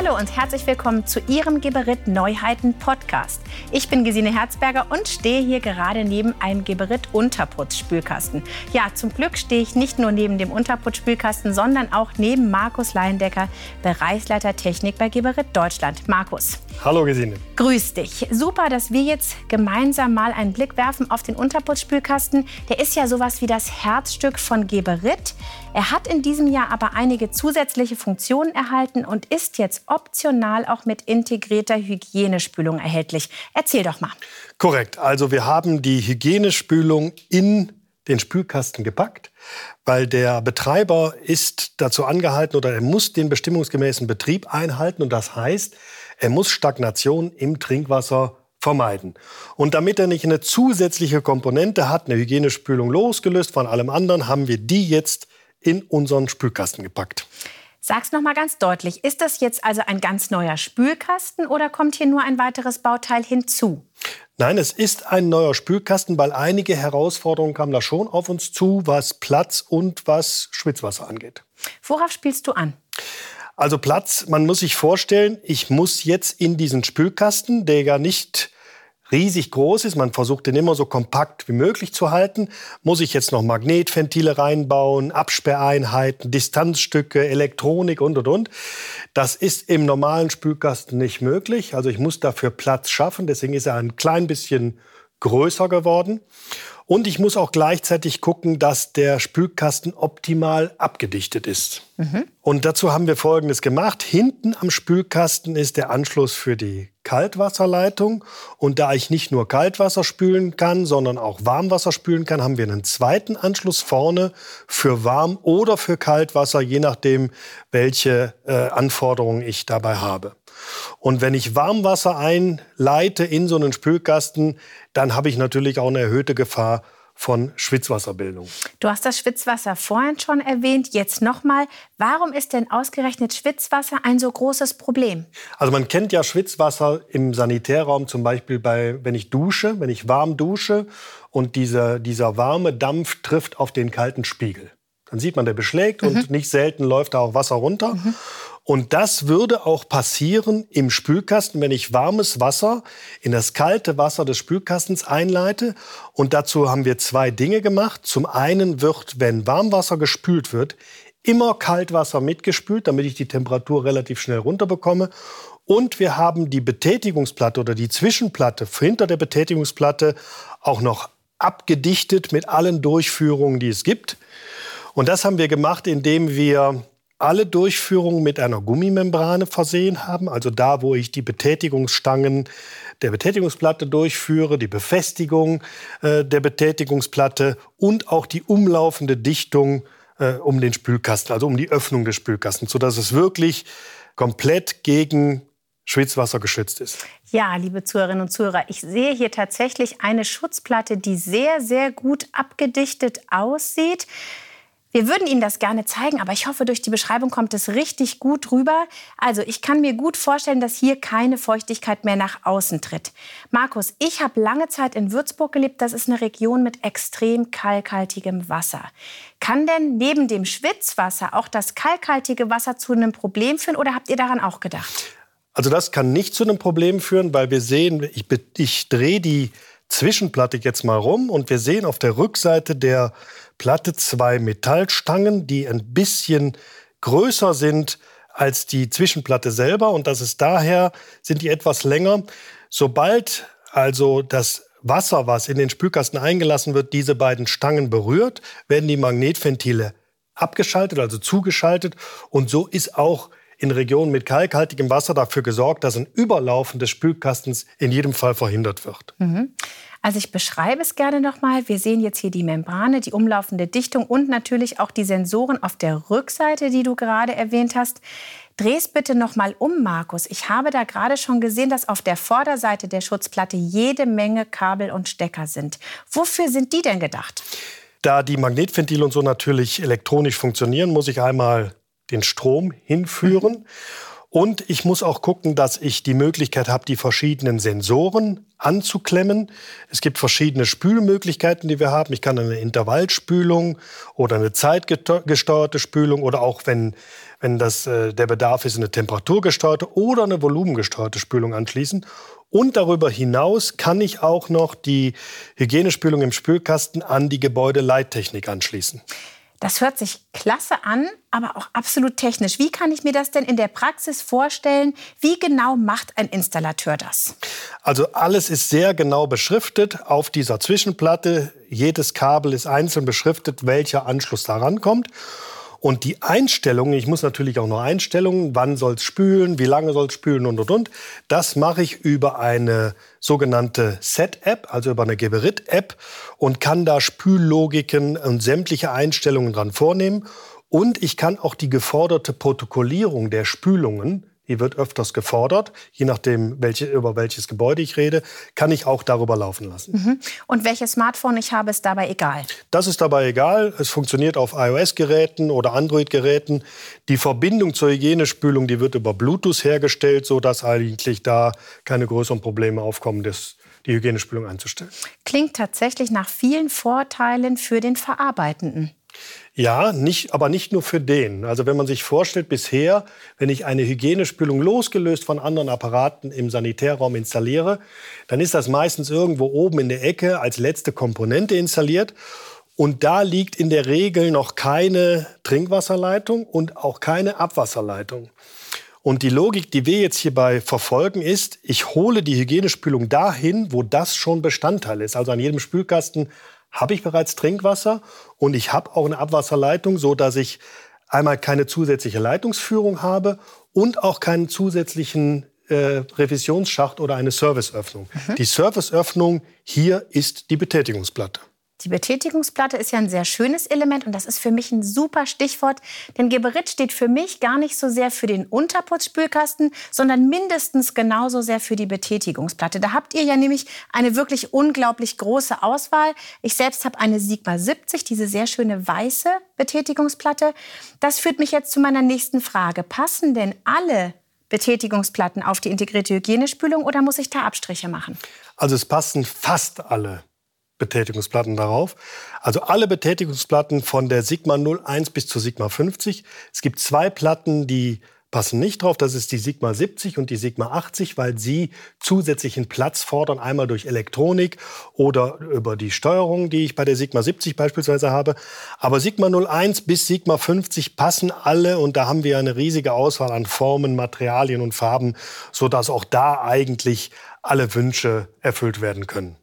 Hallo und herzlich willkommen zu Ihrem Geberit Neuheiten Podcast. Ich bin Gesine Herzberger und stehe hier gerade neben einem Geberit Unterputzspülkasten. Ja, zum Glück stehe ich nicht nur neben dem Unterputzspülkasten, sondern auch neben Markus Leindecker, Bereichsleiter Technik bei Geberit Deutschland. Markus. Hallo Gesine. Grüß dich. Super, dass wir jetzt gemeinsam mal einen Blick werfen auf den Unterputzspülkasten. Der ist ja sowas wie das Herzstück von Geberit. Er hat in diesem Jahr aber einige zusätzliche Funktionen erhalten und ist jetzt optional auch mit integrierter Hygienespülung erhältlich. Erzähl doch mal. Korrekt. Also wir haben die Hygienespülung in den Spülkasten gepackt, weil der Betreiber ist dazu angehalten oder er muss den bestimmungsgemäßen Betrieb einhalten und das heißt, er muss Stagnation im Trinkwasser vermeiden. Und damit er nicht eine zusätzliche Komponente hat, eine Hygienespülung losgelöst von allem anderen, haben wir die jetzt in unseren Spülkasten gepackt. Sag's noch mal ganz deutlich, ist das jetzt also ein ganz neuer Spülkasten oder kommt hier nur ein weiteres Bauteil hinzu? Nein, es ist ein neuer Spülkasten, weil einige Herausforderungen kamen da schon auf uns zu, was Platz und was Schwitzwasser angeht. Worauf spielst du an? Also Platz, man muss sich vorstellen, ich muss jetzt in diesen Spülkasten, der ja nicht riesig groß ist, man versucht den immer so kompakt wie möglich zu halten, muss ich jetzt noch Magnetventile reinbauen, Absperreinheiten, Distanzstücke, Elektronik und, und, und. Das ist im normalen Spülkasten nicht möglich. Also ich muss dafür Platz schaffen. Deswegen ist er ein klein bisschen größer geworden. Und ich muss auch gleichzeitig gucken, dass der Spülkasten optimal abgedichtet ist. Mhm. Und dazu haben wir Folgendes gemacht. Hinten am Spülkasten ist der Anschluss für die Kaltwasserleitung. Und da ich nicht nur Kaltwasser spülen kann, sondern auch Warmwasser spülen kann, haben wir einen zweiten Anschluss vorne für Warm- oder für Kaltwasser, je nachdem, welche äh, Anforderungen ich dabei habe. Und wenn ich Warmwasser einleite in so einen Spülkasten, dann habe ich natürlich auch eine erhöhte Gefahr von Schwitzwasserbildung. Du hast das Schwitzwasser vorhin schon erwähnt, jetzt nochmal. Warum ist denn ausgerechnet Schwitzwasser ein so großes Problem? Also man kennt ja Schwitzwasser im Sanitärraum zum Beispiel bei, wenn ich dusche, wenn ich warm dusche und dieser, dieser warme Dampf trifft auf den kalten Spiegel. Dann sieht man, der beschlägt mhm. und nicht selten läuft da auch Wasser runter. Mhm. Und das würde auch passieren im Spülkasten, wenn ich warmes Wasser in das kalte Wasser des Spülkastens einleite. Und dazu haben wir zwei Dinge gemacht. Zum einen wird, wenn Warmwasser gespült wird, immer Kaltwasser mitgespült, damit ich die Temperatur relativ schnell runterbekomme. Und wir haben die Betätigungsplatte oder die Zwischenplatte hinter der Betätigungsplatte auch noch abgedichtet mit allen Durchführungen, die es gibt. Und das haben wir gemacht, indem wir alle Durchführungen mit einer Gummimembrane versehen haben. Also da, wo ich die Betätigungsstangen der Betätigungsplatte durchführe, die Befestigung äh, der Betätigungsplatte und auch die umlaufende Dichtung äh, um den Spülkasten, also um die Öffnung des Spülkastens, sodass es wirklich komplett gegen Schwitzwasser geschützt ist. Ja, liebe Zuhörerinnen und Zuhörer, ich sehe hier tatsächlich eine Schutzplatte, die sehr, sehr gut abgedichtet aussieht. Wir würden Ihnen das gerne zeigen, aber ich hoffe, durch die Beschreibung kommt es richtig gut rüber. Also ich kann mir gut vorstellen, dass hier keine Feuchtigkeit mehr nach außen tritt. Markus, ich habe lange Zeit in Würzburg gelebt. Das ist eine Region mit extrem kalkhaltigem Wasser. Kann denn neben dem Schwitzwasser auch das kalkhaltige Wasser zu einem Problem führen oder habt ihr daran auch gedacht? Also das kann nicht zu einem Problem führen, weil wir sehen, ich, ich drehe die Zwischenplatte jetzt mal rum und wir sehen auf der Rückseite der Platte zwei Metallstangen, die ein bisschen größer sind als die Zwischenplatte selber und das ist daher, sind die etwas länger. Sobald also das Wasser, was in den Spülkasten eingelassen wird, diese beiden Stangen berührt, werden die Magnetventile abgeschaltet, also zugeschaltet und so ist auch in Regionen mit kalkhaltigem Wasser dafür gesorgt, dass ein Überlaufen des Spülkastens in jedem Fall verhindert wird. Mhm. Also ich beschreibe es gerne nochmal. Wir sehen jetzt hier die Membrane, die umlaufende Dichtung und natürlich auch die Sensoren auf der Rückseite, die du gerade erwähnt hast. Dreh's bitte nochmal um, Markus. Ich habe da gerade schon gesehen, dass auf der Vorderseite der Schutzplatte jede Menge Kabel und Stecker sind. Wofür sind die denn gedacht? Da die Magnetventile und so natürlich elektronisch funktionieren, muss ich einmal den Strom hinführen. Mhm. Und ich muss auch gucken, dass ich die Möglichkeit habe, die verschiedenen Sensoren anzuklemmen. Es gibt verschiedene Spülmöglichkeiten, die wir haben. Ich kann eine Intervallspülung oder eine zeitgesteuerte Spülung oder auch, wenn, wenn das äh, der Bedarf ist, eine temperaturgesteuerte oder eine volumengesteuerte Spülung anschließen. Und darüber hinaus kann ich auch noch die Hygienespülung im Spülkasten an die Gebäudeleittechnik anschließen. Das hört sich klasse an, aber auch absolut technisch. Wie kann ich mir das denn in der Praxis vorstellen? Wie genau macht ein Installateur das? Also alles ist sehr genau beschriftet auf dieser Zwischenplatte. Jedes Kabel ist einzeln beschriftet, welcher Anschluss da rankommt. Und die Einstellungen, ich muss natürlich auch noch Einstellungen, wann soll es spülen, wie lange soll es spülen und und und. Das mache ich über eine sogenannte Set-App, also über eine Geberit-App und kann da Spüllogiken und sämtliche Einstellungen dran vornehmen. Und ich kann auch die geforderte Protokollierung der Spülungen die wird öfters gefordert, je nachdem, welche, über welches Gebäude ich rede, kann ich auch darüber laufen lassen. Mhm. Und welches Smartphone ich habe, ist dabei egal? Das ist dabei egal. Es funktioniert auf iOS-Geräten oder Android-Geräten. Die Verbindung zur Hygienespülung, die wird über Bluetooth hergestellt, sodass eigentlich da keine größeren Probleme aufkommen, das, die Hygienespülung einzustellen. Klingt tatsächlich nach vielen Vorteilen für den Verarbeitenden. Ja, nicht, aber nicht nur für den. Also wenn man sich vorstellt, bisher, wenn ich eine Hygienespülung losgelöst von anderen Apparaten im Sanitärraum installiere, dann ist das meistens irgendwo oben in der Ecke als letzte Komponente installiert. Und da liegt in der Regel noch keine Trinkwasserleitung und auch keine Abwasserleitung. Und die Logik, die wir jetzt hierbei verfolgen, ist, ich hole die Hygienespülung dahin, wo das schon Bestandteil ist. Also an jedem Spülkasten habe ich bereits Trinkwasser und ich habe auch eine Abwasserleitung, so dass ich einmal keine zusätzliche Leitungsführung habe und auch keinen zusätzlichen äh, Revisionsschacht oder eine Serviceöffnung. Mhm. Die Serviceöffnung hier ist die Betätigungsplatte. Die Betätigungsplatte ist ja ein sehr schönes Element und das ist für mich ein super Stichwort, denn Geberit steht für mich gar nicht so sehr für den Unterputzspülkasten, sondern mindestens genauso sehr für die Betätigungsplatte. Da habt ihr ja nämlich eine wirklich unglaublich große Auswahl. Ich selbst habe eine Sigma 70, diese sehr schöne weiße Betätigungsplatte. Das führt mich jetzt zu meiner nächsten Frage. Passen denn alle Betätigungsplatten auf die integrierte Hygienespülung oder muss ich da Abstriche machen? Also es passen fast alle Betätigungsplatten darauf. Also alle Betätigungsplatten von der Sigma 01 bis zur Sigma 50. Es gibt zwei Platten, die passen nicht drauf. Das ist die Sigma 70 und die Sigma 80, weil sie zusätzlichen Platz fordern, einmal durch Elektronik oder über die Steuerung, die ich bei der Sigma 70 beispielsweise habe. Aber Sigma 01 bis Sigma 50 passen alle und da haben wir eine riesige Auswahl an Formen, Materialien und Farben, sodass auch da eigentlich alle Wünsche erfüllt werden können.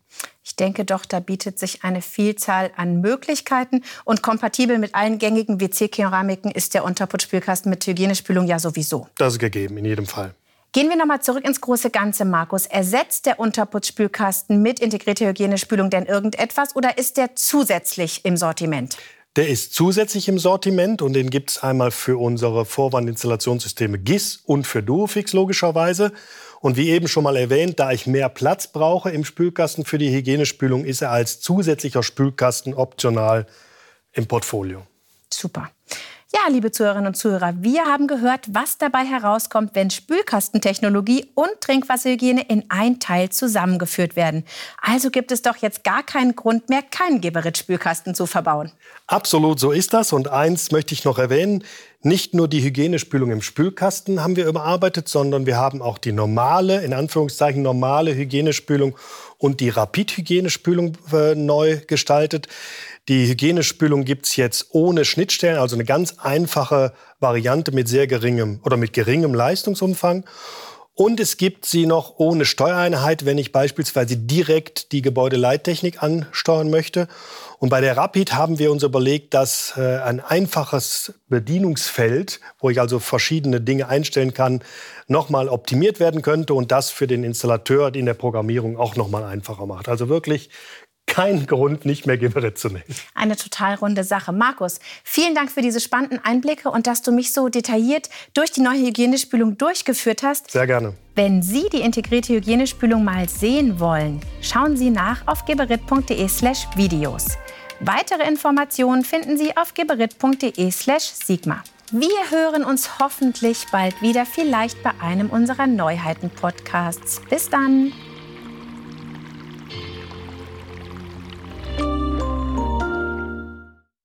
Ich denke doch, da bietet sich eine Vielzahl an Möglichkeiten. Und kompatibel mit allen gängigen WC-Keramiken ist der Unterputzspülkasten mit Hygienespülung ja sowieso. Das ist gegeben, in jedem Fall. Gehen wir nochmal zurück ins große Ganze, Markus. Ersetzt der Unterputzspülkasten mit integrierter Hygienespülung denn irgendetwas oder ist der zusätzlich im Sortiment? Der ist zusätzlich im Sortiment und den gibt es einmal für unsere Vorwandinstallationssysteme GIS und für Duofix logischerweise. Und wie eben schon mal erwähnt, da ich mehr Platz brauche im Spülkasten für die Hygienespülung, ist er als zusätzlicher Spülkasten optional im Portfolio. Super. Ja, liebe Zuhörerinnen und Zuhörer, wir haben gehört, was dabei herauskommt, wenn Spülkastentechnologie und Trinkwasserhygiene in ein Teil zusammengeführt werden. Also gibt es doch jetzt gar keinen Grund mehr, keinen Geberit-Spülkasten zu verbauen. Absolut, so ist das. Und eins möchte ich noch erwähnen. Nicht nur die Hygienespülung im Spülkasten haben wir überarbeitet, sondern wir haben auch die normale, in Anführungszeichen normale Hygienespülung und die Rapid-Hygienespülung äh, neu gestaltet. Die Hygienespülung gibt's jetzt ohne Schnittstellen, also eine ganz einfache Variante mit sehr geringem oder mit geringem Leistungsumfang. Und es gibt sie noch ohne Steuereinheit, wenn ich beispielsweise direkt die Gebäudeleittechnik ansteuern möchte. Und bei der Rapid haben wir uns überlegt, dass äh, ein einfaches Bedienungsfeld, wo ich also verschiedene Dinge einstellen kann, nochmal optimiert werden könnte und das für den Installateur in der Programmierung auch nochmal einfacher macht. Also wirklich kein Grund, nicht mehr Geberit zu nehmen. Eine total runde Sache. Markus, vielen Dank für diese spannenden Einblicke und dass du mich so detailliert durch die neue Hygienespülung durchgeführt hast. Sehr gerne. Wenn Sie die integrierte Hygienespülung mal sehen wollen, schauen Sie nach auf geberit.de/slash Videos. Weitere Informationen finden Sie auf geberit.de/slash Sigma. Wir hören uns hoffentlich bald wieder, vielleicht bei einem unserer Neuheiten-Podcasts. Bis dann!